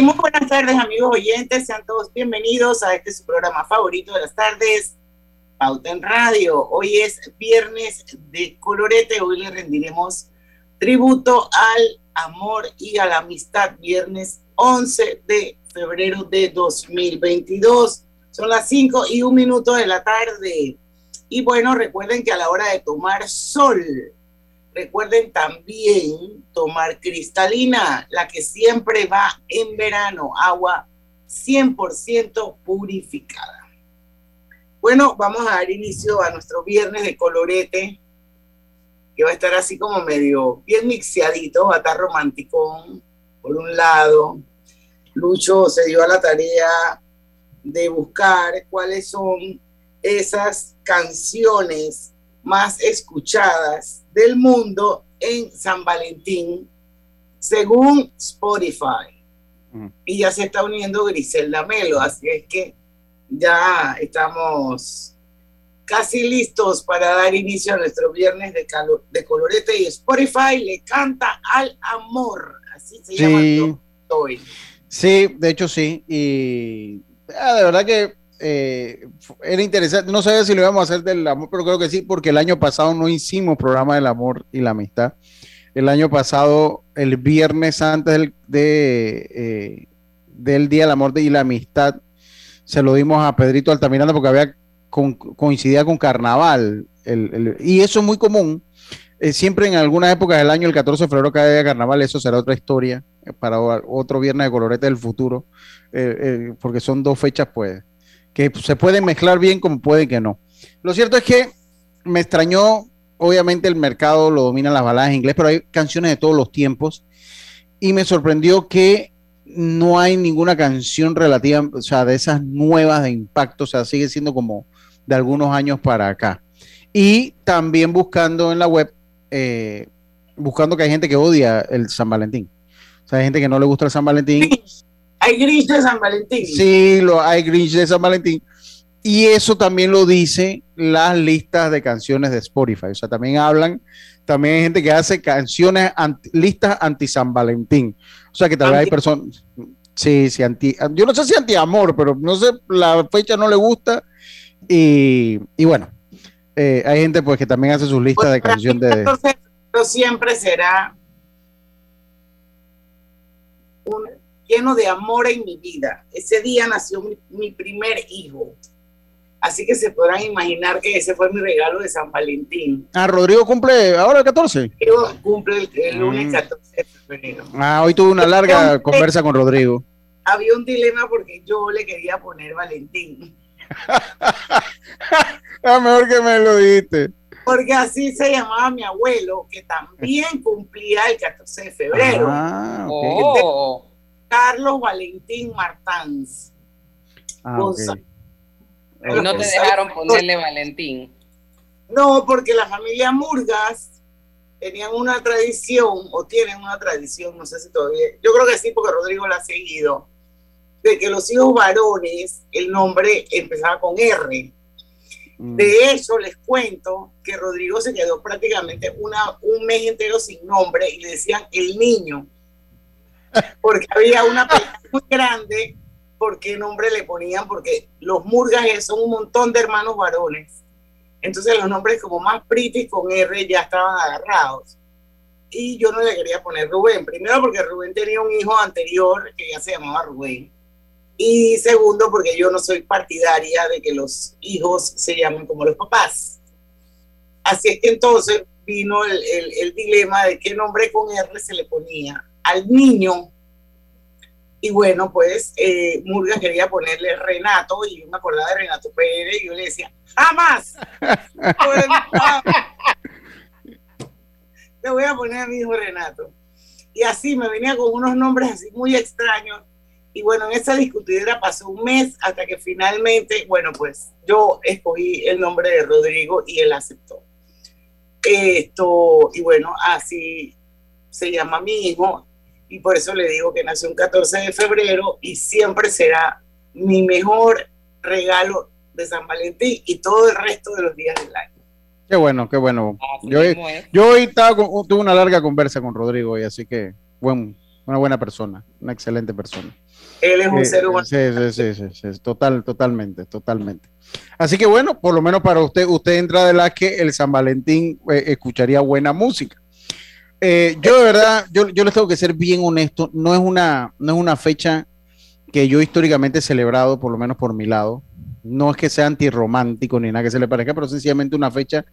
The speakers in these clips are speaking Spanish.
Muy buenas tardes, amigos oyentes. Sean todos bienvenidos a este su programa favorito de las tardes, Pauta en Radio. Hoy es viernes de colorete. Hoy le rendiremos tributo al amor y a la amistad. Viernes 11 de febrero de 2022. Son las 5 y un minuto de la tarde. Y bueno, recuerden que a la hora de tomar sol, Recuerden también tomar cristalina, la que siempre va en verano, agua 100% purificada. Bueno, vamos a dar inicio a nuestro viernes de colorete, que va a estar así como medio bien mixeadito, va a estar romanticón, por un lado. Lucho se dio a la tarea de buscar cuáles son esas canciones más escuchadas del mundo en San Valentín, según Spotify. Mm. Y ya se está uniendo Griselda Melo, así es que ya estamos casi listos para dar inicio a nuestro viernes de, de colorete y Spotify le canta al amor, así se llama Sí, hoy. sí, de hecho sí. Y ah, de verdad que eh, era interesante. No sabía si lo íbamos a hacer del amor, pero creo que sí, porque el año pasado no hicimos programa del amor y la amistad. El año pasado, el viernes antes del, de, eh, del Día del Amor y la Amistad, se lo dimos a Pedrito Altamiranda porque había con- coincidía con Carnaval. El- y eso es muy común. Eh, siempre en algunas épocas del año, el 14 de febrero, cada día de carnaval, eso será otra historia eh, para otro viernes de colorete del futuro, porque son dos fechas, pues, que se pueden mezclar bien como puede que no. Lo cierto es que me extrañó, obviamente el mercado lo dominan las baladas en inglés, pero hay canciones de todos los tiempos, y me sorprendió que no hay ninguna canción relativa, o sea, de esas nuevas de impacto, o sea, sigue siendo como de algunos años para acá. Y también buscando en la web, eh, buscando que hay gente que odia el San Valentín. O sea, hay gente que no le gusta el San Valentín. Hay gris de San Valentín. Sí, lo, hay Grinch de San Valentín. Y eso también lo dice las listas de canciones de Spotify. O sea, también hablan, también hay gente que hace canciones, anti- listas anti-San Valentín. O sea, que tal vez hay personas, sí, sí, anti, yo no sé si anti-amor, pero no sé, la fecha no le gusta. Y, y bueno, eh, hay gente pues que también hace sus listas de Pues, de... 14 de febrero siempre será un, lleno de amor en mi vida. Ese día nació mi, mi primer hijo. Así que se podrán imaginar que ese fue mi regalo de San Valentín. Ah, Rodrigo cumple ahora el 14. Yo cumple el, el lunes Mm. 14 de febrero. Ah, hoy tuve una larga conversa con Rodrigo. Había un dilema porque yo le quería poner Valentín. Ah, mejor que me lo dijiste. Porque así se llamaba mi abuelo, que también cumplía el 14 de febrero. Ah, ok. Oh, Carlos Valentín Martans. Ah, y no te dejaron ponerle Valentín. No, porque la familia Murgas tenían una tradición, o tienen una tradición, no sé si todavía, yo creo que sí, porque Rodrigo la ha seguido, de que los hijos varones, el nombre empezaba con R. Mm. De hecho, les cuento que Rodrigo se quedó prácticamente una, un mes entero sin nombre y le decían el niño, porque había una pelea muy grande por qué nombre le ponían, porque los Murgas son un montón de hermanos varones. Entonces los nombres como más pretty con R ya estaban agarrados. Y yo no le quería poner Rubén. Primero porque Rubén tenía un hijo anterior que ya se llamaba Rubén. Y segundo, porque yo no soy partidaria de que los hijos se llamen como los papás. Así es que entonces vino el dilema de qué nombre con R se le ponía al niño. Y bueno, pues eh, Murga quería ponerle Renato y yo me acordaba de Renato Pérez y yo le decía, jamás. Le voy a poner a mi hijo Renato. Y así me venía con unos nombres así muy extraños. Y bueno, en esa discutidera pasó un mes hasta que finalmente, bueno, pues yo escogí el nombre de Rodrigo y él aceptó. Esto, y bueno, así se llama mi hijo y por eso le digo que nació un 14 de febrero y siempre será mi mejor regalo de San Valentín y todo el resto de los días del año. Qué bueno, qué bueno. Yo, yo hoy estaba con- tuve una larga conversa con Rodrigo y así que, bueno, una buena persona, una excelente persona. Él es un Eh, ser humano. Sí, sí, sí, sí, sí, total, totalmente, totalmente. Así que bueno, por lo menos para usted, usted entra de la que el San Valentín eh, escucharía buena música. Eh, yo de verdad, yo, yo les tengo que ser bien honesto, no es una, no es una fecha que yo históricamente he celebrado, por lo menos por mi lado. No es que sea antirromántico ni nada que se le parezca, pero sencillamente una fecha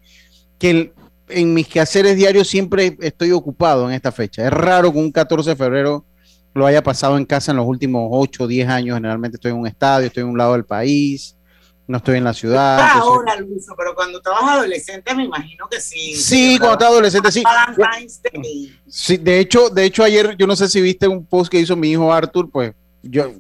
que en mis quehaceres diarios siempre estoy ocupado en esta fecha. Es raro que un 14 de febrero lo haya pasado en casa en los últimos 8 o 10 años. Generalmente estoy en un estadio, estoy en un lado del país, no estoy en la ciudad. Ah, ahora, Luiso, pero cuando estabas adolescente me imagino que sí. sí, cuando estaba adolescente, sí. Valentine's Day. Sí, de hecho, de hecho ayer yo no sé si viste un post que hizo mi hijo Arthur, pues yo,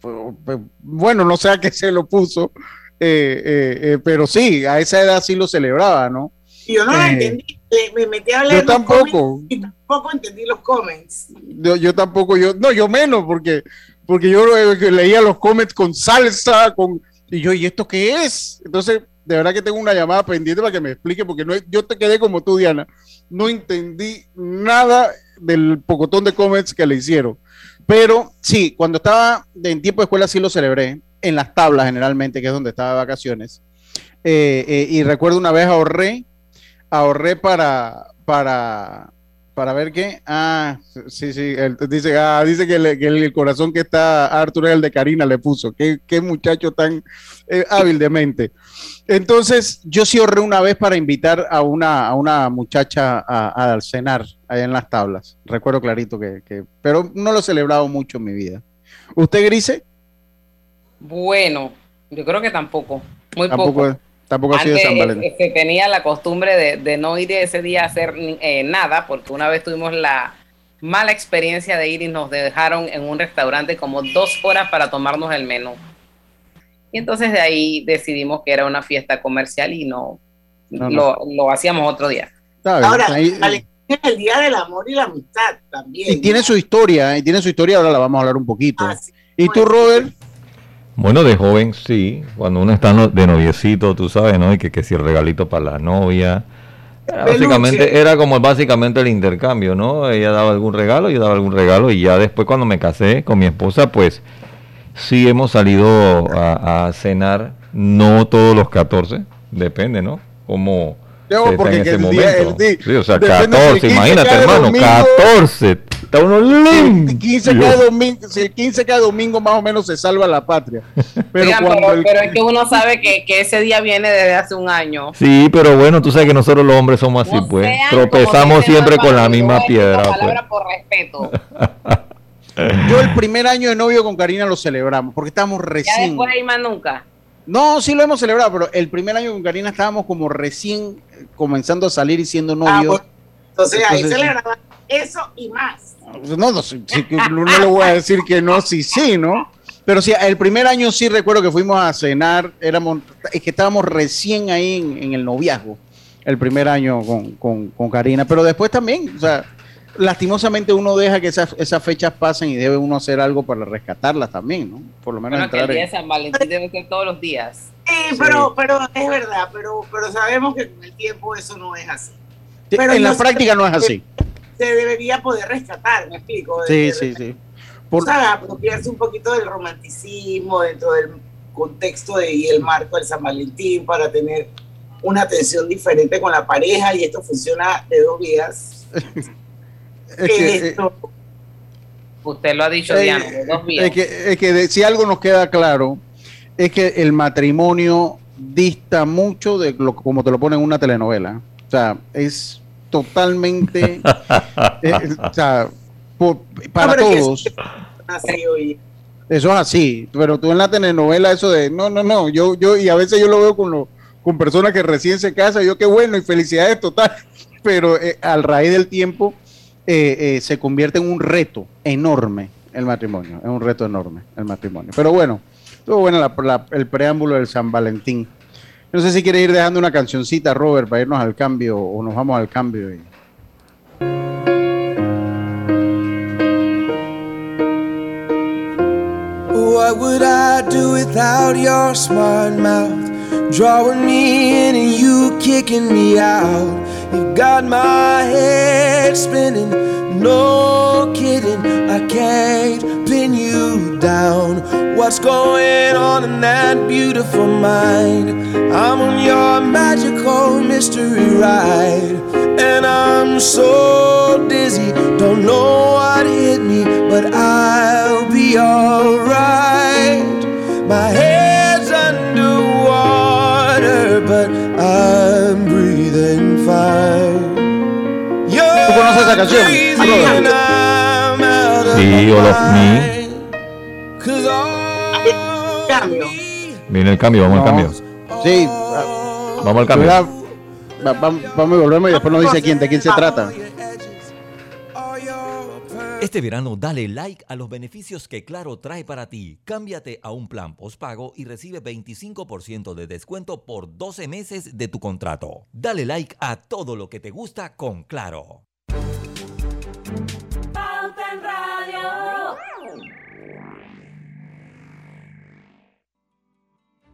pues, pues, bueno, no sé a qué se lo puso, eh, eh, eh, pero sí, a esa edad sí lo celebraba, ¿no? Yo no Eh, entendí. Me metí a leer Yo tampoco, y tampoco entendí los comments. yo, yo tampoco, yo, no, yo menos, porque, porque yo leía los comments con salsa, con, y yo, ¿y esto qué es? Entonces, de verdad que tengo una llamada pendiente para que me explique, porque no, yo te quedé como tú, Diana, no entendí nada del pocotón de comments que le hicieron. Pero sí, cuando estaba en tiempo de escuela sí lo celebré, en las tablas generalmente, que es donde estaba de vacaciones. Eh, eh, y recuerdo una vez ahorré, ahorré para, para, para ver qué. Ah, sí, sí, él dice, ah, dice que, le- que el corazón que está Arthur es el de Karina, le puso. Qué, qué muchacho tan eh, hábil de mente. Entonces, yo sí ahorré una vez para invitar a una, a una muchacha a, a cenar allá en las tablas. Recuerdo clarito que, que- pero no lo he celebrado mucho en mi vida. ¿Usted, Grise? Bueno, yo creo que tampoco. Muy Tampoco, poco. Tampoco ha sido Antes San Valentín. eh, se tenía la costumbre de, de no ir ese día a hacer eh, nada, porque una vez tuvimos la mala experiencia de ir y nos dejaron en un restaurante como dos horas para tomarnos el menú. Y entonces de ahí decidimos que era una fiesta comercial y no, No, no. Lo, lo hacíamos otro día. Está bien, Ahora, ahí- Valentín es el día del amor y la amistad también. y tiene su historia, y tiene su historia, ahora la vamos a hablar un poquito. Así ¿Y tú, Robert? Bueno, de joven sí, cuando uno está no- de noviecito, tú sabes, ¿no? Y que, que si el regalito para la novia. Era básicamente, era como básicamente el intercambio, ¿no? Ella daba algún regalo, yo daba algún regalo, y ya después cuando me casé con mi esposa, pues sí hemos salido a, a cenar, no todos los 14, depende, ¿no? Como Yo, porque en ese el día- momento. el di- Sí, o sea, depende si el 14, 15 imagínate, hermano, domingo. 14. Está uno El 15 limpio. cada domingo, si el 15 cada domingo más o menos se salva la patria. Pero Oigan, cuando pero, el- pero es que uno sabe que, que ese día viene desde hace un año. Sí, pero bueno, tú sabes que nosotros los hombres somos así, No pues. Tropezamos siempre con la misma piedra. pues. palabra por respeto. yo el primer año de novio con Karina lo celebramos, porque estábamos Ya recién. después ahí más nunca. No, sí lo hemos celebrado, pero el primer año con Karina estábamos como recién comenzando a salir y siendo Ah, novios. entonces ahí Entonces, celebraban eso y más. No, no, sí, no le voy a decir que no, sí, sí, ¿no? Pero sí, el primer año sí recuerdo que fuimos a cenar, éramos, es que estábamos recién ahí en, en el noviazgo, el primer año con, con, con Karina, pero después también, o sea, lastimosamente uno deja que esas, esas fechas pasen y debe uno hacer algo para rescatarlas también, ¿no? Por lo menos Bueno, que el entrar día en... de San Valentín debe ser todos los días. Sí, Sí. pero, pero es verdad, pero, pero sabemos que con el tiempo eso no es así. Pero en la práctica no es así. Se debería poder rescatar, me explico. De- Sí, de sí, sí. Por- ¿sabes? apropiarse un poquito del romanticismo dentro del contexto de, y el marco del San Valentín para tener una atención diferente con la pareja y esto funciona de dos vías. es que, eh, Esto, Usted lo ha dicho, Eh, Diana, de dos vías. Es que, es que de- si algo nos queda claro, es que el matrimonio dista mucho de lo como te lo ponen en una telenovela. O sea, es totalmente, eh, o sea, por- para No, pero es que todos. Así. Eso es así, pero tú en la telenovela eso de no, no, no, yo, yo, y a veces yo lo veo con lo, con personas que recién se casan, yo qué bueno y felicidades total, pero eh, al raíz del tiempo eh, eh, se convierte en un reto enorme el matrimonio, es un reto enorme el matrimonio. Pero bueno, estuvo bueno la- la- el preámbulo del San Valentín. No sé si quiere ir dejando una cancioncita, Robert, para irnos al cambio o nos vamos al cambio. y- What would I do without your smart mouth? Drawing me in and you kicking me out. You got my head spinning, no kidding. I can't pin you down. What's going on in that beautiful mind? I'm on your magical mystery ride. And I'm so dizzy, don't know what hit me, but I'll be alright. My head's underwater, but I'm breathing fine. You're ¿Tú conoces esa canción? and I'm out of Sí, all of me. Cambio. Viene el cambio, vamos al cambio. Sí, Vamos al cambio. Cuidado. Va- va- vamos y volvemos y después nos dice quién, de quién se trata. Este verano dale like a los beneficios que Claro trae para ti. Cámbiate a un plan postpago y recibe 25% de descuento por 12 meses de tu contrato. Dale like a todo lo que te gusta con Claro.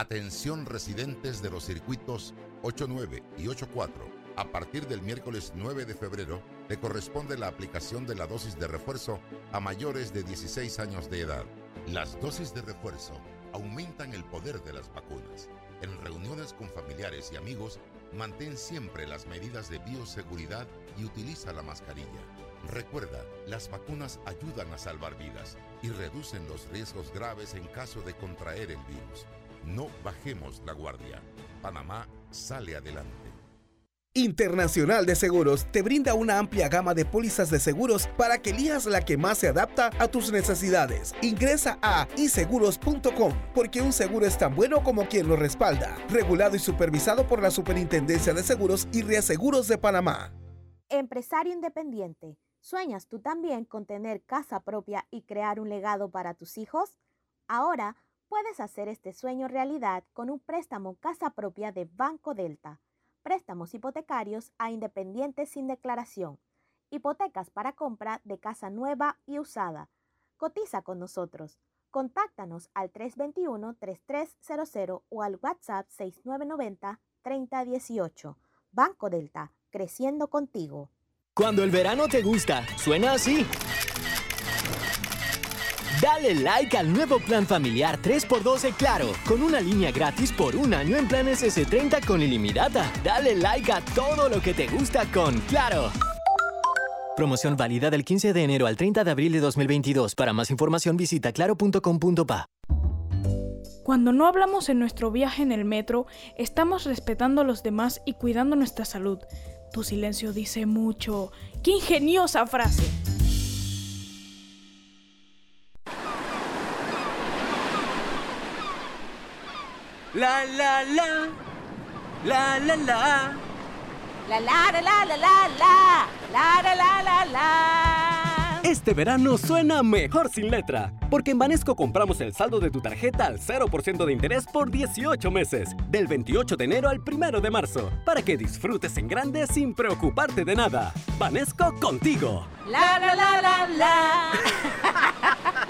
Atención residentes de los circuitos 89 y 84. A partir del miércoles 9 de febrero le corresponde la aplicación de la dosis de refuerzo a mayores de 16 años de edad. Las dosis de refuerzo aumentan el poder de las vacunas. En reuniones con familiares y amigos, mantén siempre las medidas de bioseguridad y utiliza la mascarilla. Recuerda, las vacunas ayudan a salvar vidas y reducen los riesgos graves en caso de contraer el virus. No bajemos la guardia. Panamá sale adelante. Internacional de Seguros te brinda una amplia gama de pólizas de seguros para que elijas la que más se adapta a tus necesidades. Ingresa a iseguros.com porque un seguro es tan bueno como quien lo respalda. Regulado y supervisado por la Superintendencia de Seguros y Reaseguros de Panamá. Empresario independiente, ¿sueñas tú también con tener casa propia y crear un legado para tus hijos? Ahora puedes hacer este sueño realidad con un préstamo casa propia de Banco Delta. Préstamos hipotecarios a independientes sin declaración. Hipotecas para compra de casa nueva y usada. Cotiza con nosotros. Contáctanos al 321-3300 o al WhatsApp 6990-3018. Banco Delta, creciendo contigo. Cuando el verano te gusta, suena así. Dale like al nuevo plan familiar 3x12 Claro, con una línea gratis por un año en planes S30 con ilimitada. Dale like a todo lo que te gusta con Claro. Promoción válida del 15 de enero al 30 de abril de 2022. Para más información visita claro.com.pa. Cuando no hablamos en nuestro viaje en el metro, estamos respetando a los demás y cuidando nuestra salud. Tu silencio dice mucho. ¡Qué ingeniosa frase! La la la. La la la. La la la la la la la. La la la la la. Este verano suena mejor sin letra, porque en Banesco compramos el saldo de tu tarjeta al 0% de interés por 18 meses, del 28 de enero al 1 de marzo, para que disfrutes en grande sin preocuparte de nada. Banesco contigo. La la la la la.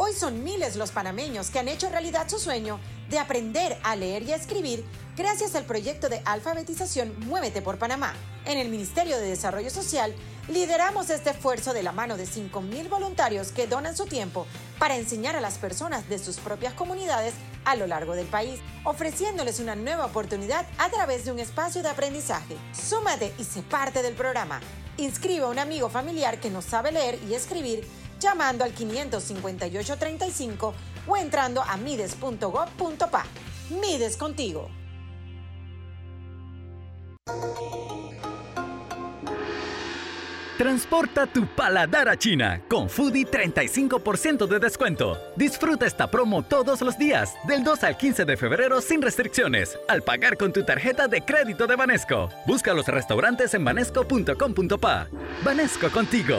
Hoy son miles los panameños que han hecho realidad su sueño de aprender a leer y a escribir gracias al proyecto de alfabetización Muévete por Panamá. En el Ministerio de Desarrollo Social lideramos este esfuerzo de la mano de 5.000 voluntarios que donan su tiempo para enseñar a las personas de sus propias comunidades a lo largo del país, ofreciéndoles una nueva oportunidad a través de un espacio de aprendizaje. Súmate y sé parte del programa. Inscribe a un amigo familiar que no sabe leer y escribir llamando al 55835 o entrando a mides.gov.pa. Mides contigo. Transporta tu paladar a China con Foodie 35% de descuento. Disfruta esta promo todos los días, del 2 al 15 de febrero sin restricciones, al pagar con tu tarjeta de crédito de Banesco. Busca los restaurantes en banesco.com.pa. Banesco contigo.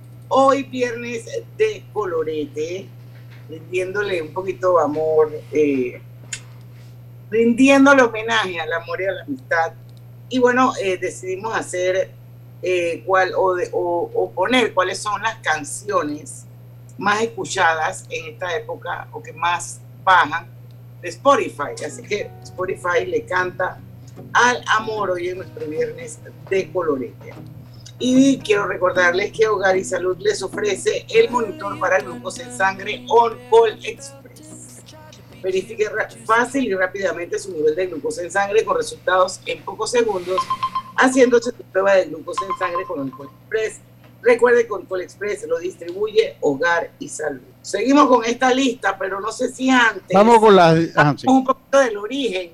Hoy viernes de colorete, rindiéndole un poquito de amor, eh, rindiéndole homenaje al amor y a la amistad. Y bueno, eh, decidimos hacer eh, cuál, o, o poner cuáles son las canciones más escuchadas en esta época o que más bajan de Spotify. Así que Spotify le canta al amor hoy en nuestro viernes de colorete. Y quiero recordarles que Hogar y Salud les ofrece el monitor para glucosa en sangre On Call Express. Verifique fácil y rápidamente su nivel de glucosa en sangre con resultados en pocos segundos, haciéndose tu prueba de glucosa en sangre con On Call Express. Recuerde que On Call Express lo distribuye Hogar y Salud. Seguimos con esta lista, pero no sé si antes. Vamos con la... ajá, sí. un poquito del origen.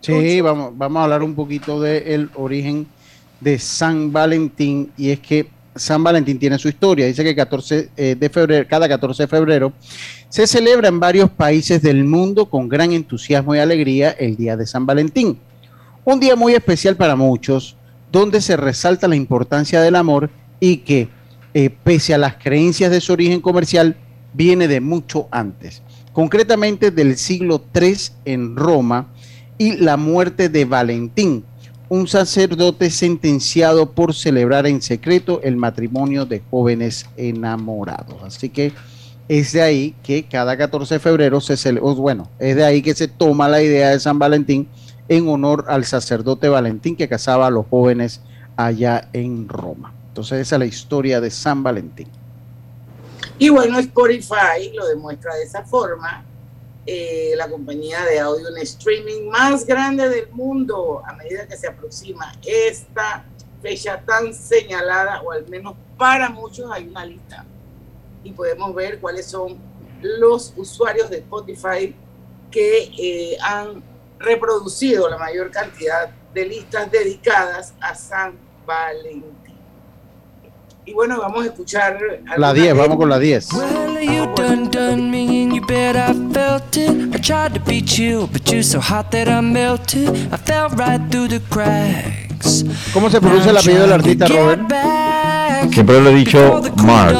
Sí, vamos, vamos a hablar un poquito del origen de San Valentín y es que San Valentín tiene su historia. Dice que 14 eh, de febrero, cada 14 de febrero se celebra en varios países del mundo con gran entusiasmo y alegría el Día de San Valentín. Un día muy especial para muchos, donde se resalta la importancia del amor y que, eh, pese a las creencias de su origen comercial, viene de mucho antes, concretamente del siglo III en Roma y la muerte de Valentín, un sacerdote sentenciado por celebrar en secreto el matrimonio de jóvenes enamorados. Así que es de ahí que cada 14 de febrero se celebra, bueno, es de ahí que se toma la idea de San Valentín en honor al sacerdote Valentín que casaba a los jóvenes allá en Roma. Entonces esa es la historia de San Valentín. Y bueno, Spotify lo demuestra de esa forma. Eh, la compañía de audio en streaming más grande del mundo a medida que se aproxima esta fecha tan señalada, o al menos para muchos hay una lista. Y podemos ver cuáles son los usuarios de Spotify que eh, han reproducido la mayor cantidad de listas dedicadas a San Valentín. Y bueno, vamos a escuchar La 10, vamos con la 10. Well, you done done me and you bet I felt it. I tried to be chill, but you're so hot that I melted. I fell right through the cracks. ¿Cómo se pronuncia el apellido del artista, Robert? Siempre lo he dicho Mars.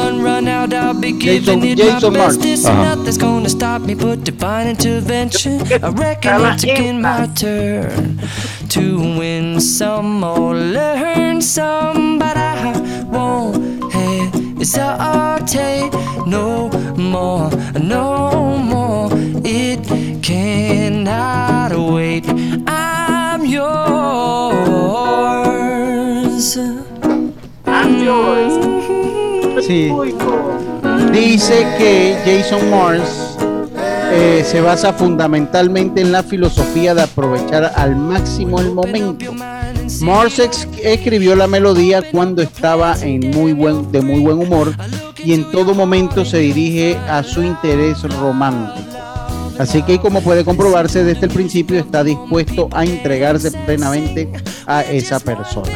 Jason- Jason Mars. best. This Ajá. nothing's gonna stop me but divine intervention. I reckon it's again my turn to win some or learn some, but I won't hesitate no more, no more. It cannot wait. I'm yours. I'm yours. Sí. Dice que Jason Mars eh, se basa fundamentalmente en la filosofía de aprovechar al máximo el momento. Morse ex- escribió la melodía cuando estaba en muy buen, de muy buen humor y en todo momento se dirige a su interés romántico. Así que como puede comprobarse desde el principio está dispuesto a entregarse plenamente a esa persona.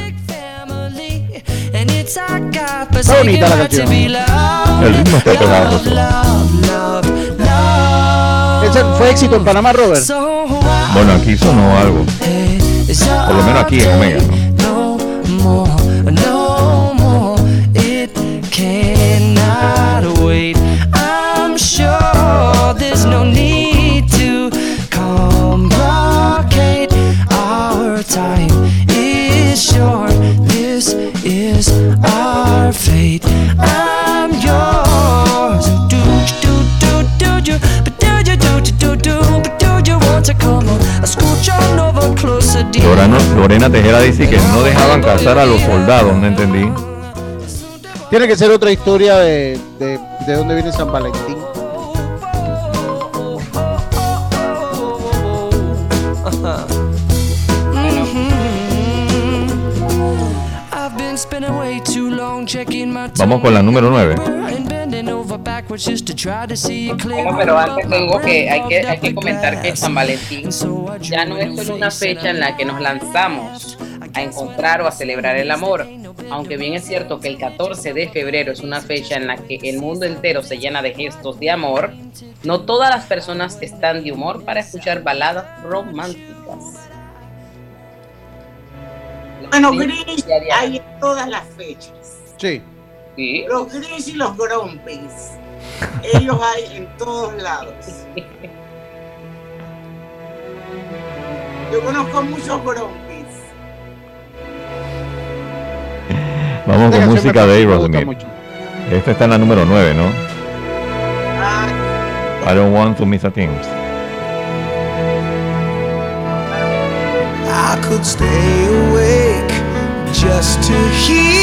Está bonita la canción. El ritmo está pegado. Ese fue éxito en Panamá, Robert. Bueno, aquí sonó algo. Por lo menos aquí en Omega, ¿no? Lorena Tejera dice que no dejaban casar a los soldados, no entendí. Tiene que ser otra historia de, de, de dónde viene San Valentín. Vamos con la número 9. Bueno, pero antes tengo que hay, que hay que comentar que San Valentín ya no es solo una fecha en la que nos lanzamos a encontrar o a celebrar el amor. Aunque bien es cierto que el 14 de febrero es una fecha en la que el mundo entero se llena de gestos de amor, no todas las personas están de humor para escuchar baladas románticas. Bueno, Sí, ya. hay en todas las fechas. Sí. Los Grinch y los Grumpys. Ellos hay en todos lados. Yo conozco muchos Grumpys. Vamos Esta con música de Aerosmith. Esta está en la número 9, ¿no? I don't want to miss a thing. I could stay awake just to hear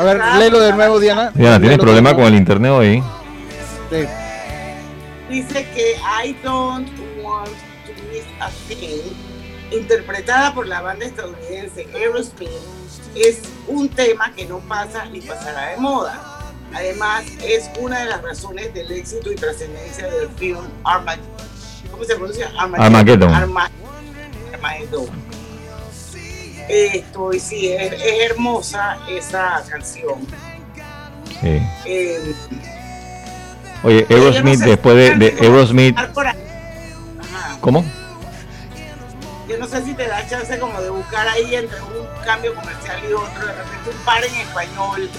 A ver, léelo de nuevo, Diana. Diana, ¿tienes Léelo problema con el internet hoy? Sí. Dice que I don't want to miss a thing, interpretada por la banda estadounidense Aerosmith, es un tema que no pasa ni pasará de moda. Además, es una de las razones del éxito y trascendencia del film Armageddon. ¿Cómo se pronuncia? Armageddon. Arma- Armageddon. Esto, y sí, es, es hermosa esa canción. Sí. Eh, Oye, no Aerosmith, sé después de, de Aerosmith. ¿cómo? Yo no sé si te da chance como de buscar ahí entre un cambio comercial y otro, de repente un par en español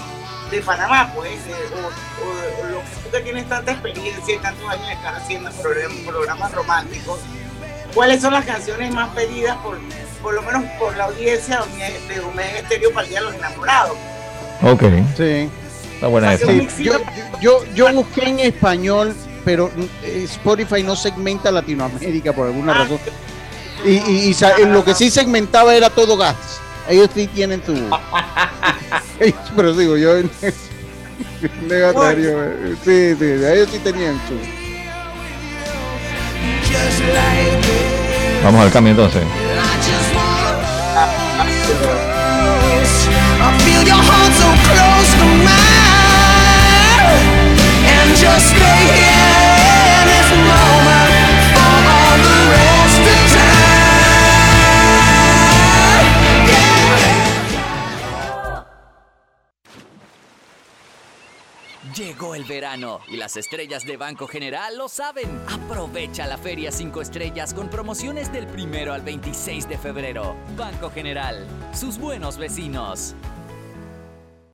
de Panamá, pues, eh, o, o- o lo que tú que tienes tanta experiencia y tantos años de estar haciendo programas, programas románticos, ¿cuáles son las canciones más pedidas por, por lo menos por la audiencia de Omega Estéreo para el Día de los Enamorados? Ok. Sí. Está buena esa. Sí, yo, yo, yo busqué en español, pero eh, Spotify no segmenta Latinoamérica por alguna razón. Y, y- y sa- lo que sí segmentaba era todo gas. Ellos sí tienen su. Ellos- pero digo, yo. negatorio. eh, Sí, sí, ellos sí tenían su. Vamos al cambio entonces. Llegó el verano y las estrellas de Banco General lo saben. Aprovecha la Feria 5 Estrellas con promociones del primero al 26 de febrero. Banco General, sus buenos vecinos.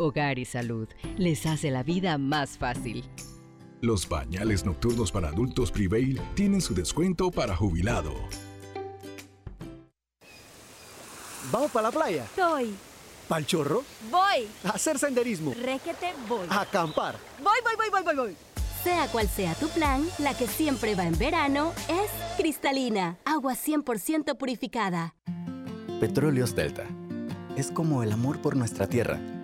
Hogar y Salud les hace la vida más fácil. Los bañales nocturnos para adultos Prevail tienen su descuento para jubilado. ¿Vamos para la playa? Soy. ¿Pal chorro? Voy. ¿A hacer senderismo? Requete voy. ¿A acampar? Voy, voy, voy, voy, voy, voy. Sea cual sea tu plan, la que siempre va en verano es cristalina, agua 100% purificada. Petróleos Delta. Es como el amor por nuestra tierra.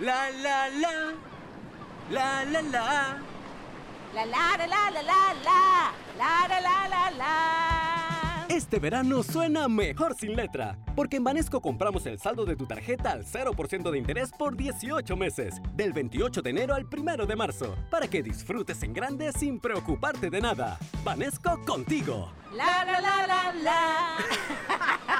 La la la. La la la. La la la la la la la. La la la la la. Este verano suena mejor sin letra, porque en Banesco compramos el saldo de tu tarjeta al 0% de interés por 18 meses, del 28 de enero al 1 de marzo, para que disfrutes en grande sin preocuparte de nada. Banesco contigo. La la la la la.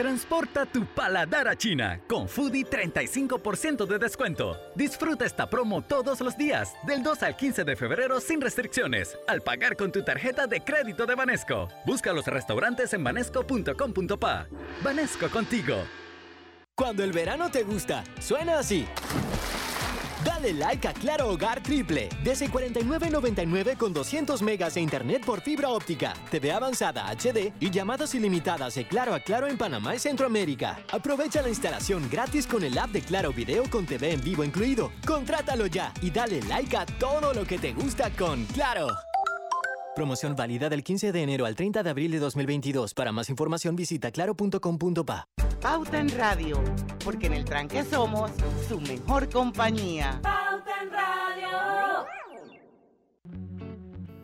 Transporta tu paladar a China con Foodie 35% de descuento. Disfruta esta promo todos los días, del 2 al 15 de febrero sin restricciones, al pagar con tu tarjeta de crédito de Banesco. Busca los restaurantes en banesco.com.pa. Banesco contigo. Cuando el verano te gusta, suena así. Dale like a Claro Hogar Triple. Desde 49.99 con 200 megas de internet por fibra óptica, TV avanzada HD y llamadas ilimitadas de Claro a Claro en Panamá y Centroamérica. Aprovecha la instalación gratis con el app de Claro Video con TV en vivo incluido. Contrátalo ya y dale like a todo lo que te gusta con Claro. Promoción válida del 15 de enero al 30 de abril de 2022. Para más información visita claro.com.pa. Pauta en Radio, porque en el tranque somos su mejor compañía. Pauta en Radio.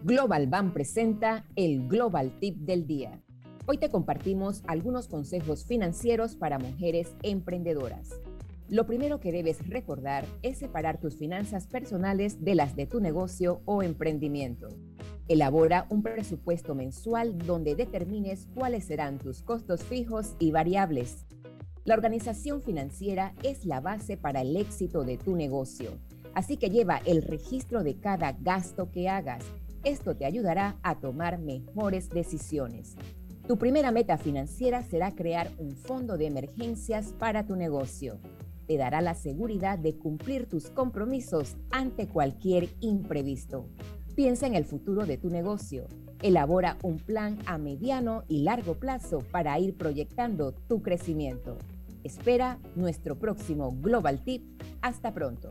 Global Bank presenta el Global Tip del Día. Hoy te compartimos algunos consejos financieros para mujeres emprendedoras. Lo primero que debes recordar es separar tus finanzas personales de las de tu negocio o emprendimiento. Elabora un presupuesto mensual donde determines cuáles serán tus costos fijos y variables. La organización financiera es la base para el éxito de tu negocio, así que lleva el registro de cada gasto que hagas. Esto te ayudará a tomar mejores decisiones. Tu primera meta financiera será crear un fondo de emergencias para tu negocio. Te dará la seguridad de cumplir tus compromisos ante cualquier imprevisto. Piensa en el futuro de tu negocio. Elabora un plan a mediano y largo plazo para ir proyectando tu crecimiento. Espera nuestro próximo Global Tip. Hasta pronto.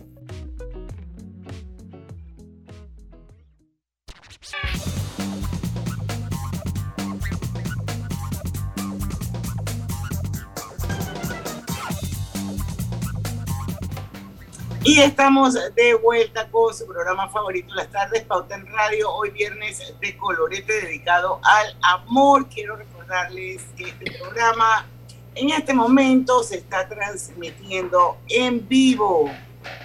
Y estamos de vuelta con su programa favorito las tardes, Pauta en Radio, hoy viernes de colorete dedicado al amor. Quiero recordarles que este programa en este momento se está transmitiendo en vivo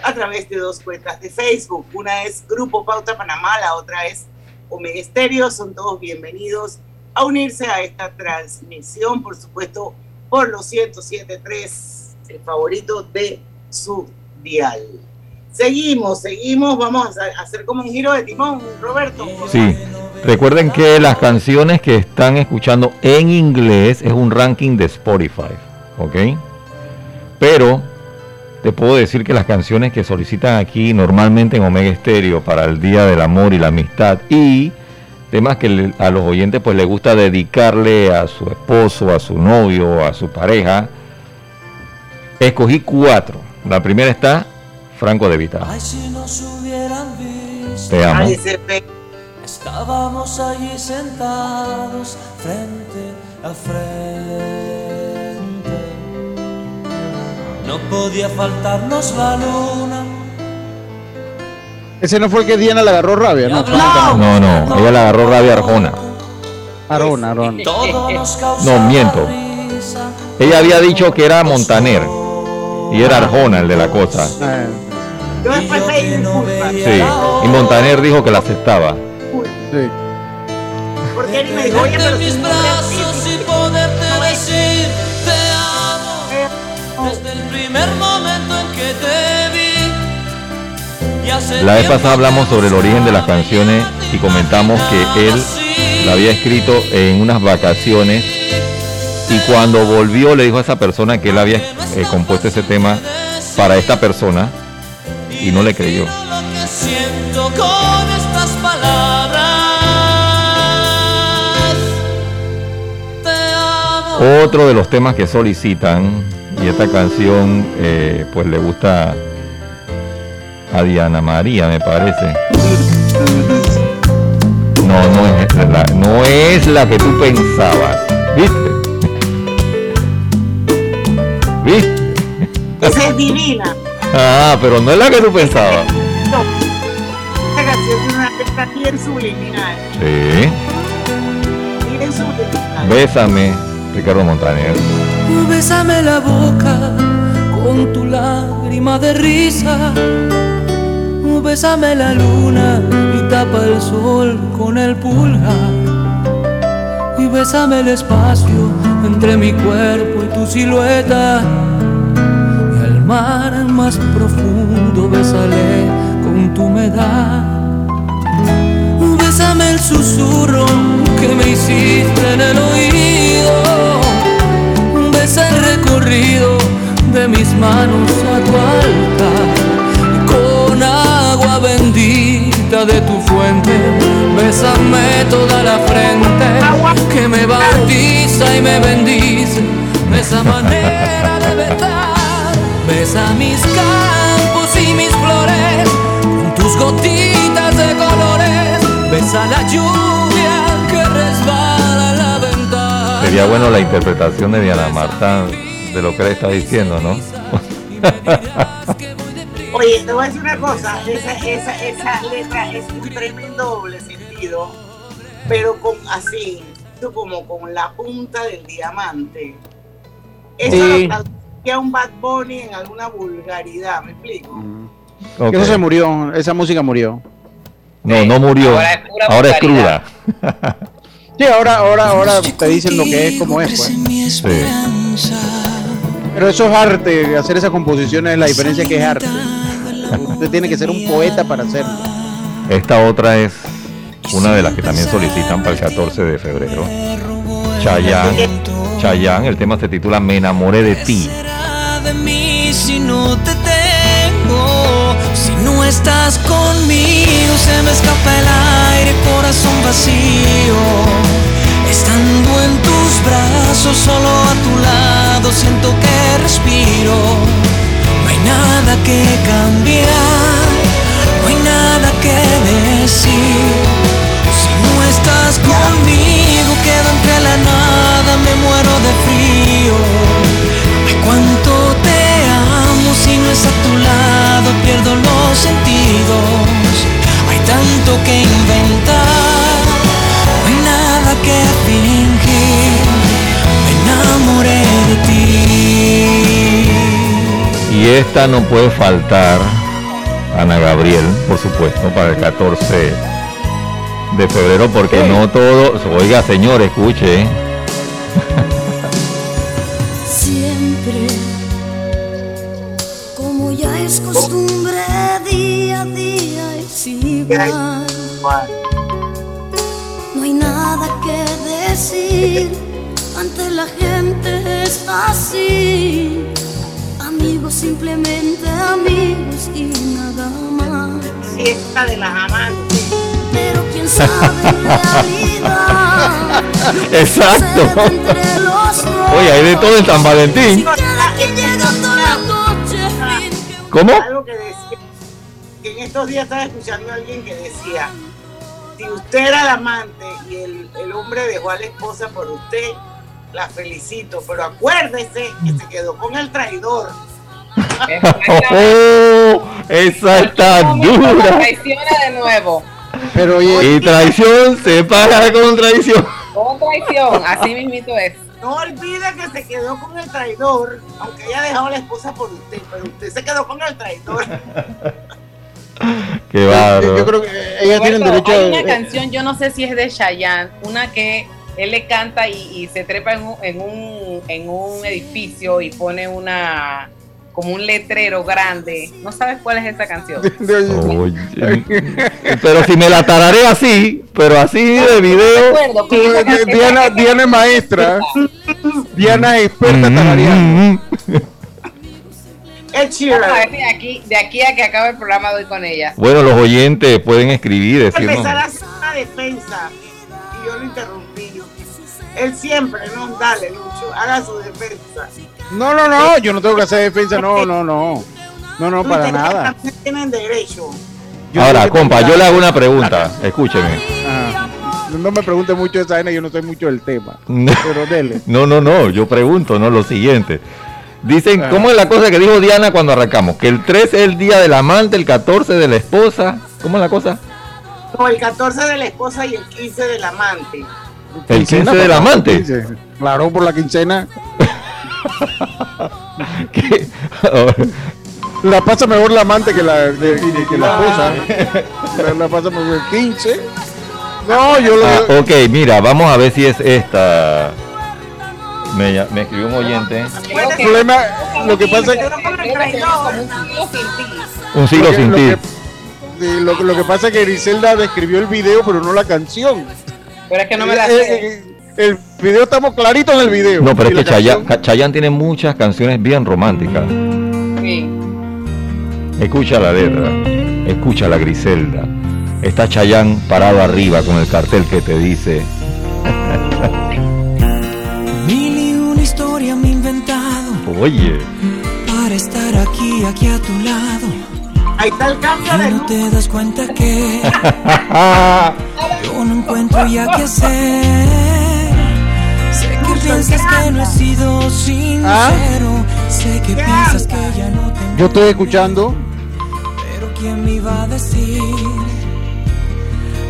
a través de dos cuentas de Facebook. Una es Grupo Pauta Panamá, la otra es Omega Estéreo. Son todos bienvenidos a unirse a esta transmisión, por supuesto, por los 107.3, el favorito de su Seguimos, seguimos, vamos a hacer como un giro de timón, Roberto. Sí, recuerden que las canciones que están escuchando en inglés es un ranking de Spotify, ¿ok? Pero te puedo decir que las canciones que solicitan aquí normalmente en Omega Stereo para el Día del Amor y la Amistad y temas que a los oyentes pues les gusta dedicarle a su esposo, a su novio, a su pareja, escogí cuatro. La primera está Franco de Vita. Ay, si nos hubieran visto. Te amo. Estábamos allí sentados frente a frente. No podía faltarnos la luna. Ese no fue el que Diana le agarró rabia, ¿no? No, no, ella le agarró rabia a Arjona. Arona, Arona. No, miento. Ella había dicho que era Montaner y era Arjona el de la cosa. Yo después pedí disculpas. Sí, y Montaner dijo que la aceptaba. Sí. Porque él me dijo, oye, pero si mis no brazos y poderte decir te amo desde el primer momento en que te vi. La vez pasada hablamos sobre el origen de las canciones y comentamos que él la había escrito en unas vacaciones y cuando volvió le dijo a esa persona que él había eh, compuesto ese tema para esta persona y no le creyó. Otro de los temas que solicitan y esta canción eh, pues le gusta a Diana María me parece. No, no es la, no es la que tú pensabas. ¿Viste? ¿Viste? Esa es divina. Ah, pero no es la que tú pensabas. No. Esta canción tiene una letra bien subliminal. Sí. Bien subliminal. Bésame, Ricardo Montaner. Bésame la boca con tu lágrima de risa. Bésame la luna y tapa el sol con el pulgar. Y bésame el espacio entre mi cuerpo tu silueta. Y al mar más profundo bésale con tu humedad. Bésame el susurro que me hiciste en el oído. Besa el recorrido de mis manos a tu altar. Con agua bendita de tu fuente, bésame toda la frente que me bautiza y me bendice. Esa manera de besar, besa mis campos y mis flores, con tus gotitas de colores, besa la lluvia que resbala la ventana. Sería bueno la interpretación de Diana Marta de lo que le está diciendo, ¿no? Oye, te voy a decir una cosa, esa, esa, esa letra es un tremendo doble sentido, pero con así, tú como con la punta del diamante. Eso Sí. lo traduciría un Bad Bunny en alguna vulgaridad, ¿me explico? Ok. Eso se murió, esa música murió. No, no murió. Ahora es pura Ahora es cruda. Sí, ahora, ahora, ahora te dicen lo que es como es, pues. Sí. Pero eso es arte, hacer esa composición es la diferencia que es arte. Usted tiene que ser un poeta para hacerlo. Esta otra es una de las que también solicitan para el 14 de febrero. Chayanne, Chayanne, el tema se titula Me enamoré de ti. será de mí si no te tengo? Si no estás conmigo, se me escapa el aire, corazón vacío. Estando en tus brazos, solo a tu lado, siento que respiro. No hay nada que cambiar, Y esta no puede faltar, Ana Gabriel, por supuesto, para el 14 de febrero, porque no todo. Oiga, señor, escuche. ¿eh? Siempre, como ya es costumbre, día a día es igual. No hay nada que decir, ante la gente es así. Simplemente amigos y nada más. Fiesta de las amantes. Pero quién sabe en realidad. Exacto. Oye, hay de todo en San Valentín. ¿Cómo? Algo que decía, que en estos días estaba escuchando a alguien que decía, si usted era el amante y el, el hombre dejó a la esposa por usted, la felicito, pero acuérdese que se quedó con el traidor. Oh, esa está dura. Traiciona de nuevo. Pero oye, Y traición se paga con traición. Con traición, así mismito es. No olvide que se quedó con el traidor, aunque haya dejado a la esposa por usted, pero usted se quedó con el traidor. Qué bárbaro. yo creo que ellas tienen Roberto, derecho hay a. una canción, yo no sé si es de Chayanne, una que él le canta y, y se trepa en un, en, un, en un edificio y pone una como un letrero grande. ¿No sabes cuál es esa canción? Oye, pero si me la tararé así, pero así de video. esa canción- Diana, Diana es maestra. Diana es experta tarareando. A ver de aquí, de aquí a que acabe el programa doy con ella. Bueno, los oyentes pueden escribir, decirnos. empezar a hacer una defensa y yo lo interrumpí. Él siempre, no, dale, Lucho, haga su defensa. No, no, no, yo no tengo que hacer defensa, no, no, no. No, no, para nada. también tienen derecho. Yo Ahora, compa, yo le hago una pregunta. Escúcheme. Ajá. No me pregunte mucho de esa vaina, yo no sé mucho del tema. Pero dele. No, no, no, yo pregunto, no lo siguiente. Dicen, Ah. ¿cómo es la cosa que dijo Diana cuando arrancamos? Que el 3 es el día del amante, el 14 de la esposa. ¿Cómo es la cosa? No, el 14 de la esposa y el 15 del amante. El 15 Quincena, del amante. 15. Claro, por la quincena. La pasa mejor la amante que la, de- que la esposa. La, la pasa mejor el 15. No, yo lo Ah, ok, mira, vamos a ver si es esta. Me, me escribió un oyente. El problema, lo que pasa es Un siglo Lo que- sin lo ti. que- lo, lo que pasa es que Griselda describió el video, pero no la canción. Pero es que no me la Eh, sé. eh, El video estamos claritos en el video. No, pero es que Chayanne tiene muchas canciones bien románticas. Sí. Escucha la letra, escucha la Griselda. Está Chayanne parado arriba con el cartel que te dice. Mil y una historia me he inventado Oye, para estar aquí, aquí a tu lado. Ahí está el cambio de No te das cuenta que yo no encuentro ya qué hacer. Piensas que no he sido sincero. Sé que piensas que ya no te Yo estoy escuchando. Pero quién me iba a decir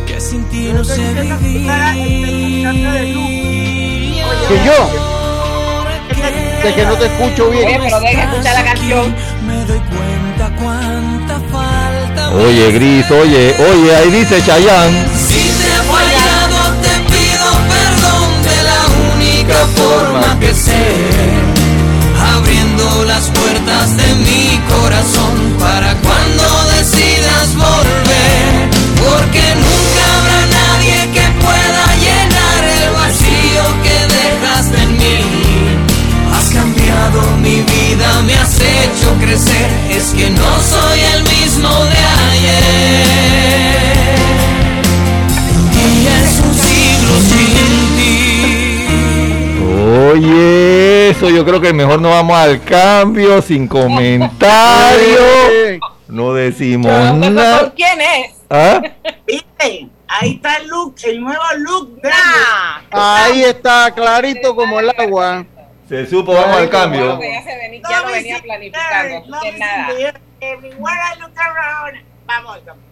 que sin ti no sé vivir. Que yo. De que no te escucho bien. Oye, pero deja escuchar la canción. Me doy cuenta cuánta falta. oye Gris, oye, oye, ahí dice Chayanne. forma que ser, abriendo las puertas de mi corazón para cuando decidas volver, porque nunca habrá nadie que pueda llenar el vacío que dejaste en mí. Has cambiado mi vida, me has hecho crecer, es que no soy el mismo de ayer. Oye, eso yo creo que mejor no vamos al cambio, sin comentario. No decimos nada. ¿Quién es? ¿Ah? ¿Viste? Ahí está el look, el nuevo look de Ahí está, clarito como el agua. Se supo, vamos al cambio. Ya, se venía, ya lo venía planificando. que nada. Everywhere I look around. Vamos al cambio.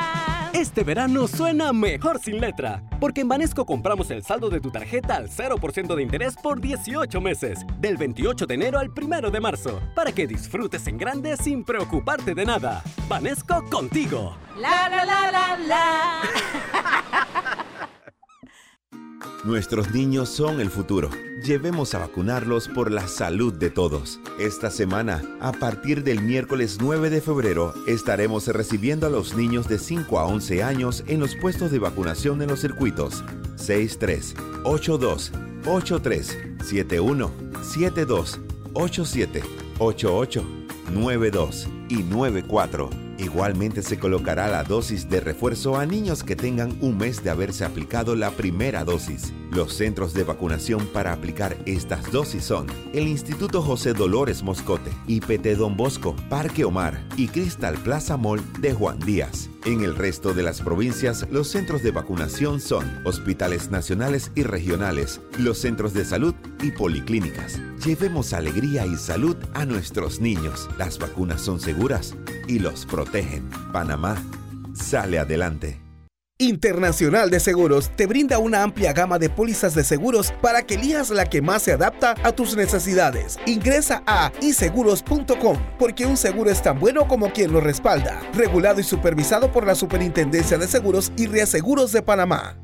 Este verano suena mejor sin letra, porque en Banesco compramos el saldo de tu tarjeta al 0% de interés por 18 meses, del 28 de enero al 1 de marzo, para que disfrutes en grande sin preocuparte de nada. Banesco contigo. La la la la la. Nuestros niños son el futuro. Llevemos a vacunarlos por la salud de todos. Esta semana, a partir del miércoles 9 de febrero, estaremos recibiendo a los niños de 5 a 11 años en los puestos de vacunación en los circuitos 63, 82, 83, 71, 72, 87, 88, 92 y 94. Igualmente se colocará la dosis de refuerzo a niños que tengan un mes de haberse aplicado la primera dosis. Los centros de vacunación para aplicar estas dosis son el Instituto José Dolores Moscote, IPT Don Bosco, Parque Omar y Cristal Plaza Mall de Juan Díaz. En el resto de las provincias, los centros de vacunación son hospitales nacionales y regionales, los centros de salud y policlínicas. Llevemos alegría y salud a nuestros niños. Las vacunas son seguras y los protegen. Panamá sale adelante. Internacional de Seguros te brinda una amplia gama de pólizas de seguros para que elijas la que más se adapta a tus necesidades. Ingresa a iseguros.com porque un seguro es tan bueno como quien lo respalda. Regulado y supervisado por la Superintendencia de Seguros y Reaseguros de Panamá.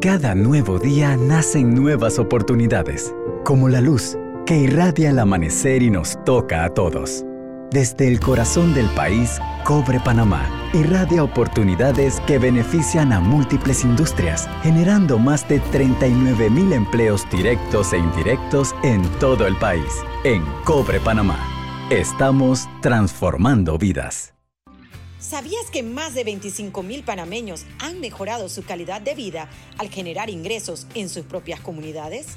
Cada nuevo día nacen nuevas oportunidades, como la luz que irradia el amanecer y nos toca a todos. Desde el corazón del país, Cobre Panamá irradia oportunidades que benefician a múltiples industrias, generando más de 39 mil empleos directos e indirectos en todo el país. En Cobre Panamá, estamos transformando vidas. ¿Sabías que más de 25 mil panameños han mejorado su calidad de vida al generar ingresos en sus propias comunidades?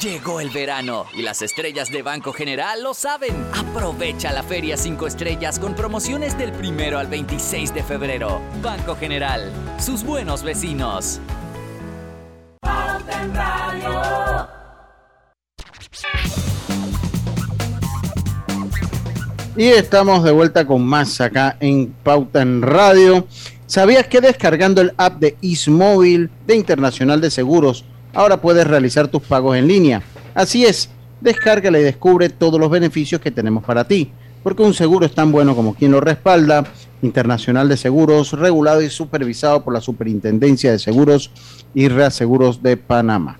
Llegó el verano y las estrellas de Banco General lo saben. Aprovecha la Feria 5 Estrellas con promociones del primero al 26 de febrero. Banco General, sus buenos vecinos. Pauta en Radio. Y estamos de vuelta con más acá en Pauta en Radio. ¿Sabías que descargando el app de Ismóvil de Internacional de Seguros, ahora puedes realizar tus pagos en línea? Así es, descárgala y descubre todos los beneficios que tenemos para ti. Porque un seguro es tan bueno como quien lo respalda. Internacional de Seguros, regulado y supervisado por la Superintendencia de Seguros y Reaseguros de Panamá.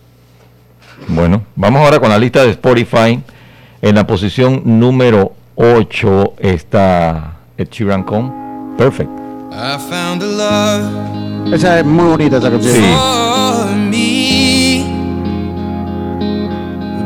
Bueno, vamos ahora con la lista de Spotify. En la posición número 8 está Ed Sheeran con Perfect. I found a love Esa es muy bonita esa canción.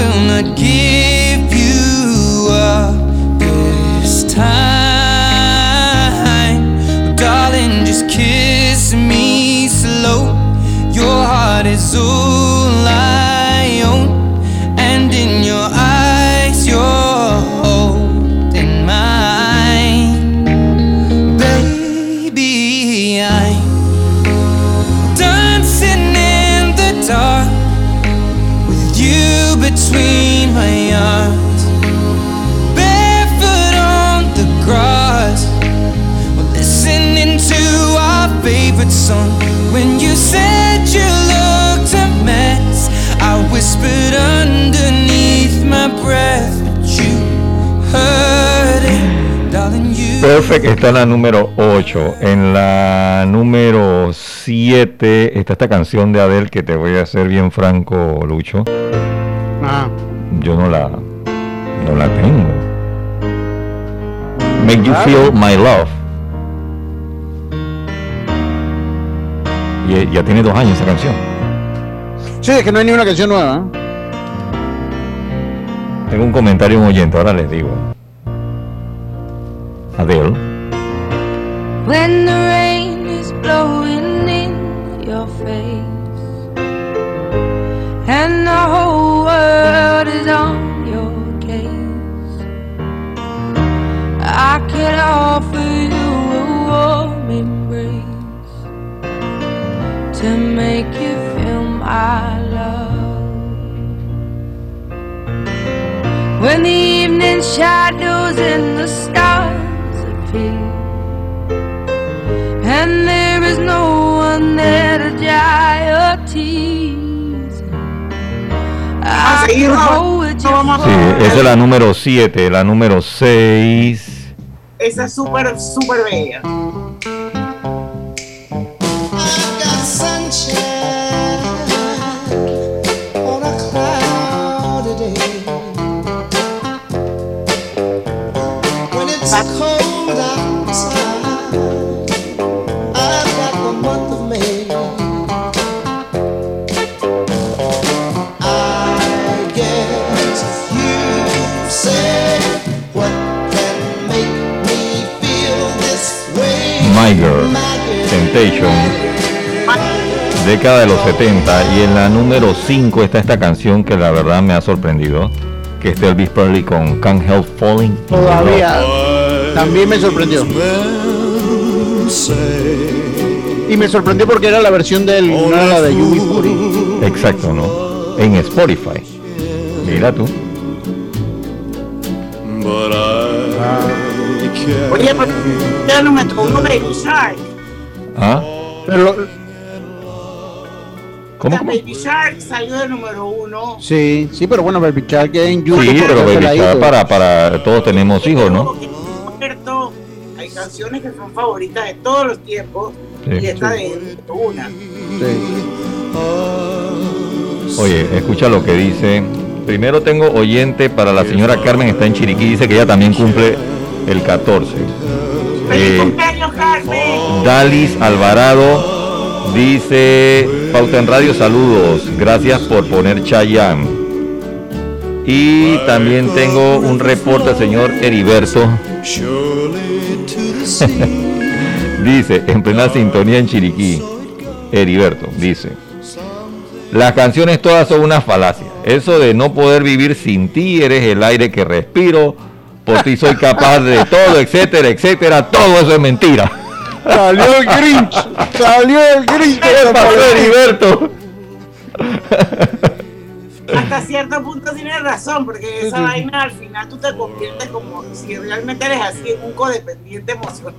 will not give you up this time. Darling, just kiss me slow. Your heart is all favorite song. When you said you looked a mess, I whispered underneath my breath, but you heard it, darling. You. Perfect está en la número 8. En la número 7 está esta canción de Adele que te voy a ser bien franco, Lucho. Ah. Yo no la, no la tengo. Make You. Feel My Love. Y ya tiene dos años esa canción. Sí, es que no hay ni una canción nueva. ¿eh? Tengo un comentario un oyente, ahora les digo. Adele. When the rain is blowing in your face and the whole world is on your case, I can offer you a warm embrace to make you feel my love. When the evening shadows and the stars appear. And there is no one there to dry your tears. I can hold you Sí, esa es la número 7. La número 6. Esa es súper, súper bella. Década de los 70. Y en la número 5 está esta canción que la verdad me ha sorprendido. Que es de Elvis Presley con Can't Help Falling. Todavía. También me sorprendió. Y me sorprendió porque era la versión del no era la de UB40. Exacto, ¿no? En Spotify. Mira tú. Oye, pero ya no me tocó uno Shark. ¿Ah? Pero, ¿Cómo, cómo? Baby Shark salió de número uno. sí, sí, pero bueno, Baby Shark que en YouTube. Sí, pero Baby Shark para, para todos tenemos hijos, ¿no? Cierto, hay canciones que son favoritas de todos los tiempos Sí. y esta de una. Oye, escucha lo que dice. Primero tengo oyente para la señora Carmen, está en Chiriquí, dice que ella también cumple el 14. ¡Feliz Eh, cumpleaños, Carmen! Dalis Alvarado dice, Pauta en Radio, saludos, gracias por poner Chayán. Y también tengo un reporte señor Heriberto. dice, en plena sintonía en Chiriquí, Heriberto, dice, las canciones todas son una falacia. Eso de no poder vivir sin ti, eres el aire que respiro, por ti soy capaz de todo, etcétera, etcétera, todo eso es mentira. Salió el Grinch. Salió el Grinch. ¿Qué pasó, Heriberto? Hasta cierto punto tienes razón, porque esa Sí, sí. vaina al final tú te conviertes como si realmente eres así en un codependiente emocional.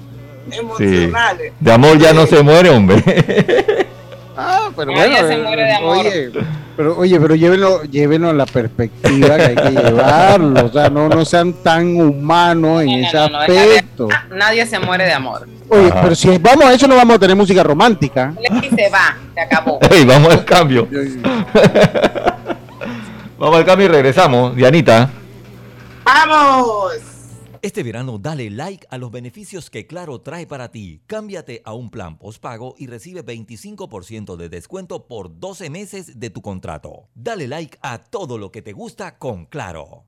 Sí. emocional. De amor ya no se muere, hombre. Ah, pero bueno, se eh, muere de amor. Oye, pero, oye, pero llévenlo, llévenlo a la perspectiva que hay que llevarlo. O sea, no, no sean tan humanos en No, ese no, no, venga, aspecto. Nadie se muere de amor. Oye, Ajá. pero si vamos a eso, no vamos a tener música romántica. Y se va, se acabó. Ey, vamos al cambio. vamos al cambio y regresamos. Dianita. ¡Vamos! Este verano dale like a los beneficios que Claro trae para ti. Cámbiate a un plan postpago y recibe 25% de descuento por 12 meses de tu contrato. Dale like a todo lo que te gusta con Claro.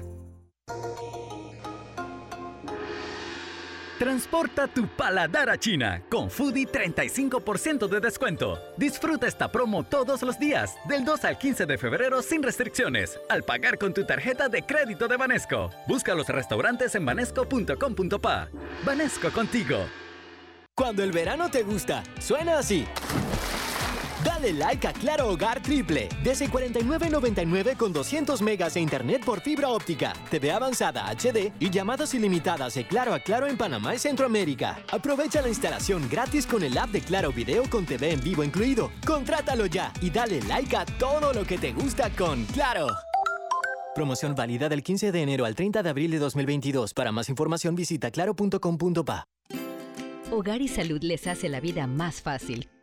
Transporta tu paladar a China con Foodie 35% de descuento. Disfruta esta promo todos los días, del 2 al 15 de febrero sin restricciones, al pagar con tu tarjeta de crédito de Banesco. Busca los restaurantes en banesco.com.pa. Banesco contigo. Cuando el verano te gusta, suena así. Dale like a Claro Hogar Triple, desde 49.99 con 200 megas de internet por fibra óptica, TV avanzada HD y llamadas ilimitadas de Claro a Claro en Panamá y Centroamérica. Aprovecha la instalación gratis con el app de Claro Video con TV en vivo incluido. Contrátalo ya y dale like a todo lo que te gusta con Claro. Promoción válida del 15 de enero al 30 de abril de 2022. Para más información visita claro.com.pa. Hogar y Salud les hace la vida más fácil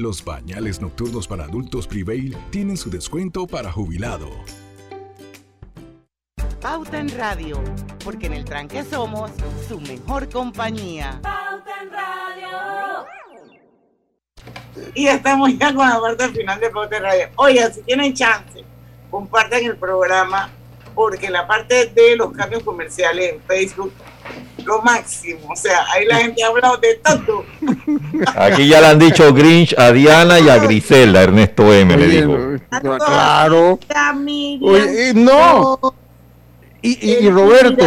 Los pañales nocturnos para adultos Prevail tienen su descuento para jubilado. Pauta en Radio, porque en el tranque somos su mejor compañía. Pauta en Radio. Y estamos ya con la parte final de Pauta en Radio. Oigan, si tienen chance, compartan el programa, porque la parte de los cambios comerciales en Facebook, lo máximo. O sea, ahí la gente ha hablado de todo. Aquí ya le han dicho Grinch a Diana y a Griselda, Ernesto M. le dijo. Claro. La Miriam, Oye, y no. Y, y- y Roberto,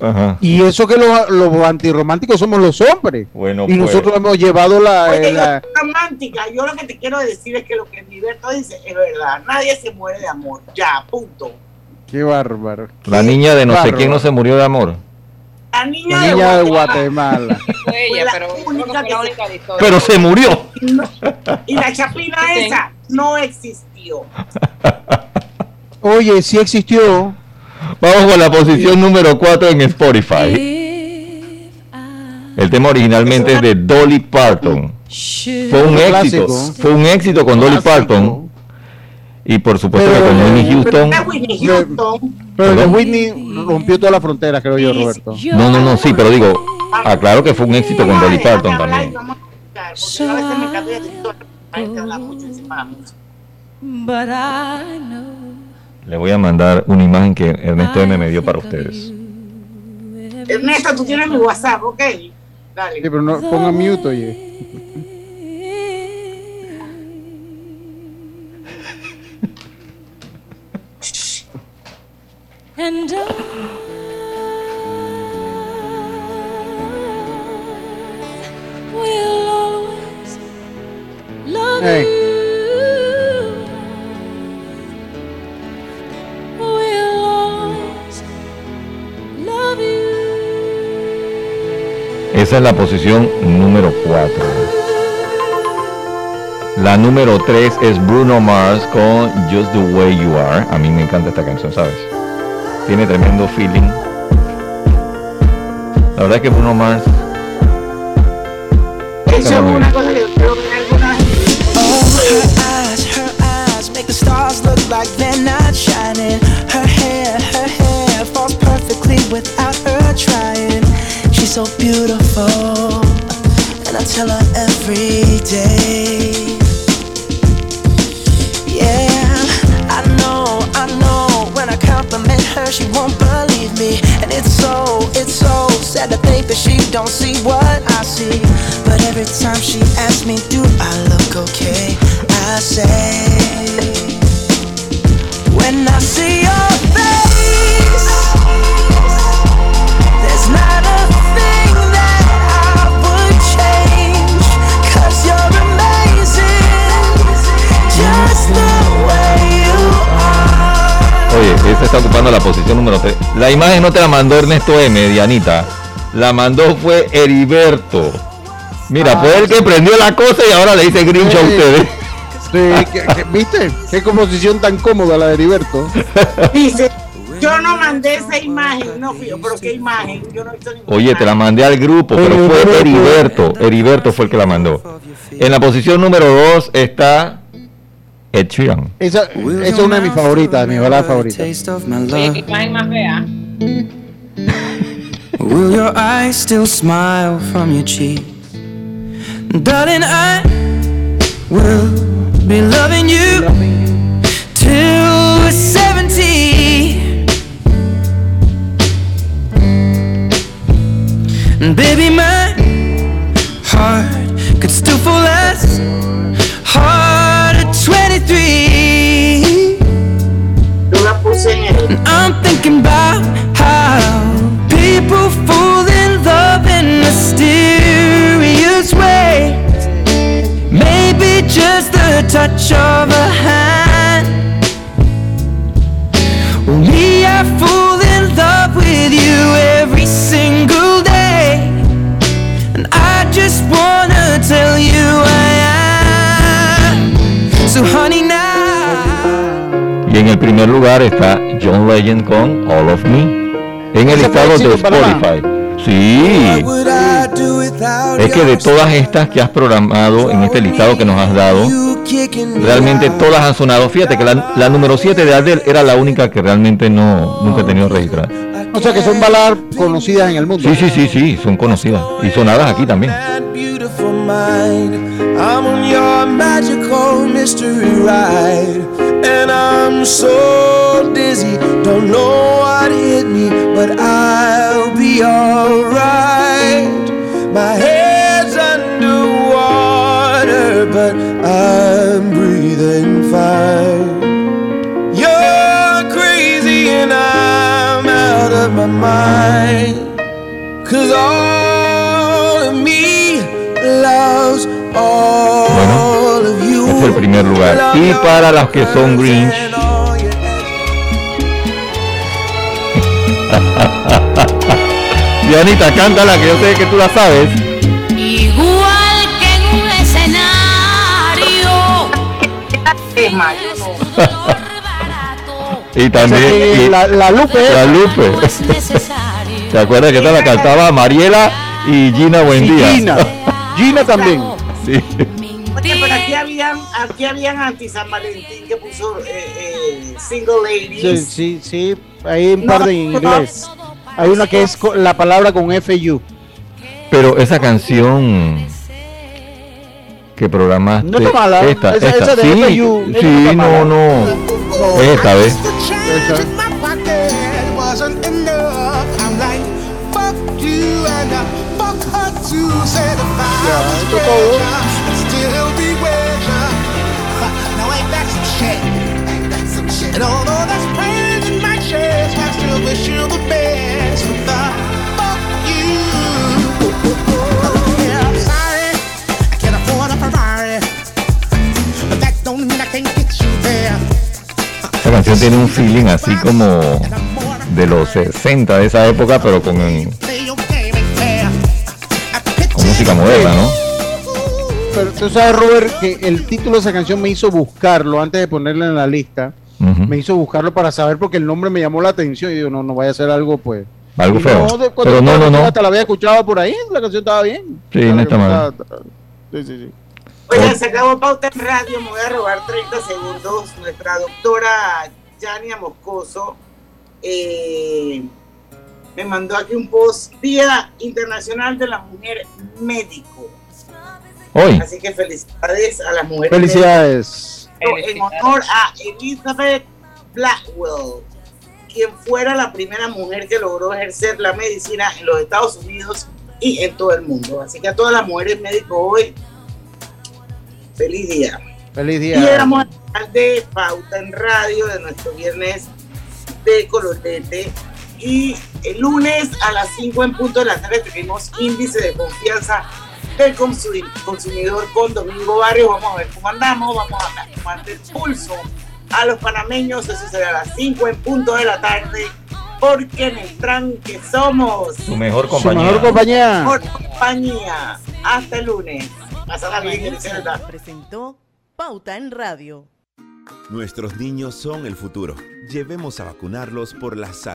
Ajá. y eso que los, los antirrománticos somos los hombres. Bueno, y pues. nosotros hemos llevado la, Oye, eh, la- yo romántica. Yo lo que te quiero decir es que lo que Gilberto dice es verdad. Nadie se muere de amor. Ya, punto. Qué bárbaro. La niña de no sé quién no se murió de amor. La niña, La de niña de Guatemala. Guatemala. Fue ella, la pero única que-. Pero se murió. Y la chapina Sí. esa no existió. Oye, sí existió. Vamos con la posición número 4 en Spotify. El tema originalmente es de Dolly Parton. Fue un éxito. Fue un éxito con Dolly Parton. Y por supuesto que con Whitney Houston. Pero Whitney Houston. Pero el de Perdón. Whitney rompió todas las fronteras, creo yo, Roberto. No, no, no, sí, pero digo, aclaro que fue un éxito con Dolly Parton también. La Le voy a mandar una imagen que Ernesto M me dio para ustedes. Ernesto, tú tienes mi WhatsApp, ¿ok? Dale. Sí, pero no ponga mute, oye. And I will always love Hey. Esa es la posición número 4. La número 3 es Bruno Mars con Just the Way You Are. A mí me encanta esta canción, ¿sabes? Tiene tremendo feeling. La verdad es que Bruno Mars. Eso es una cosa que yo creo que alguna Oh, her eyes, her eyes make the stars look like they're not shining. Her hair, her hair falls perfectly without her trying. She's so beautiful, and I tell her every day. Don't see what I see. But every time she asks me, do I look okay? I say, when I see your face, there's not a thing that I would change. Cause you're amazing, just the way you are. Oye, esa está ocupando la posición número 3. La imagen no te la mandó Ernesto M, Dianita. La mandó fue Heriberto. Mira, fue el que prendió la cosa y ahora le dice Grinch a ustedes. Sí, ¿viste? Qué composición tan cómoda la de Heriberto. Dice, yo no mandé esa imagen, no fui yo, pero qué imagen, yo no he visto ninguna Oye, te la mandé al grupo, pero fue Heriberto. Heriberto fue el que la mandó. En la posición número 2 está Ed Sheeran. Esa, esa es una de mis favoritas, de mis baladas favoritas. Oye, qué imagen más Will your eyes still smile from your cheek? Darling, I will be loving you till we're 70. And baby, my heart could still fall as hard at 23. Yo la puse en el. And I'm thinking about touch of a hand. Me, I fall in love with you every single day. And I just wanna tell you I am. So, honey, now. Y en el primer lugar está John Legend con All of Me. En el ¿Ese fue listado de Spotify. Sí. Es que de todas estas que has programado en este listado que nos has dado, realmente todas han sonado. Fíjate que la, la número 7 de Adele era la única que realmente no nunca he tenido registrada. O sea que son baladas conocidas en el mundo. Sí, sí, sí, sí, son conocidas. Y sonadas aquí también. I'm on your magical mystery ride. And I'm so dizzy, don't know what hit me, but I'll be alright. My head's underwater, but I'm breathing fine. You're crazy and I'm out of my mind. Cause all of me loves all of you. Es el primer lugar. Y para los que son Grinch. Dianita, cántala, que yo sé que tú la sabes. Igual que en un escenario. Y también. Y- la- la Lupe. La Lupe. ¿Te acuerdas que esta la cantaba Mariela y Gina Buendía? Y Gina. Gina también. Sí. Oye, pero aquí habían, aquí habían anti San Valentín que puso eh, eh, single ladies. Sí, sí, sí. Hay un par No, de en inglés. Hay una que es la palabra con FU. Pero esa canción que programaste. No está mala. Esta, Esa- esta. esa de sí, FU, esa sí, no no, mala. no. Esta vez. my pocket wasn't enough. I'm like, fuck you and fuck her too. Said if I was treasure, I'd still be with ya. Ha, Now ain't that some shit? And although that's pain in my chest, I still wish you the best. But the fuck you. Yeah, I'm sorry, I can't afford a Ferrari, but that don't mean I can't get you there. Esa canción tiene un feeling así como de los 60 de esa época, pero con, con música moderna, ¿no? Pero tú sabes, Robert, que el título de esa canción me hizo buscarlo antes de ponerla en la lista. Ujú. Me hizo buscarlo para saber porque el nombre me llamó la atención y digo, no, no vaya a ser algo pues. Algo Y feo. No, de- Pero no, no, no. Hasta la había escuchado por ahí, la canción estaba bien. Sí, no está mal. Sí, sí, sí. Oigan, se acabó Pauta en Radio, me voy a robar 30 segundos. Nuestra doctora Yania Moscoso eh, me mandó aquí un post Día Internacional de la Mujer Médico. Hoy. Así que felicidades a las mujeres. Felicidades. En honor a Elizabeth Blackwell, quien fuera la primera mujer que logró ejercer la medicina en los Estados Unidos y en todo el mundo. Así que a todas las mujeres médicos hoy, feliz día. Feliz Y día. éramos al final de Pauta en Radio de nuestro viernes de Colorete. Y el lunes a las 5 en punto de la tarde tenemos índice de confianza del consumi- consumidor con Domingo Barrio. Vamos a ver cómo andamos, vamos a tomar el pulso a los panameños. Eso será a las 5 en punto de la tarde. Porque en el tranque somos Su mejor Su compañía. mejor compañía. mejor compañía. Hasta el lunes. Pásala bien, presentó Pauta en Radio. Nuestros niños son el futuro. Llevemos a vacunarlos por la salud.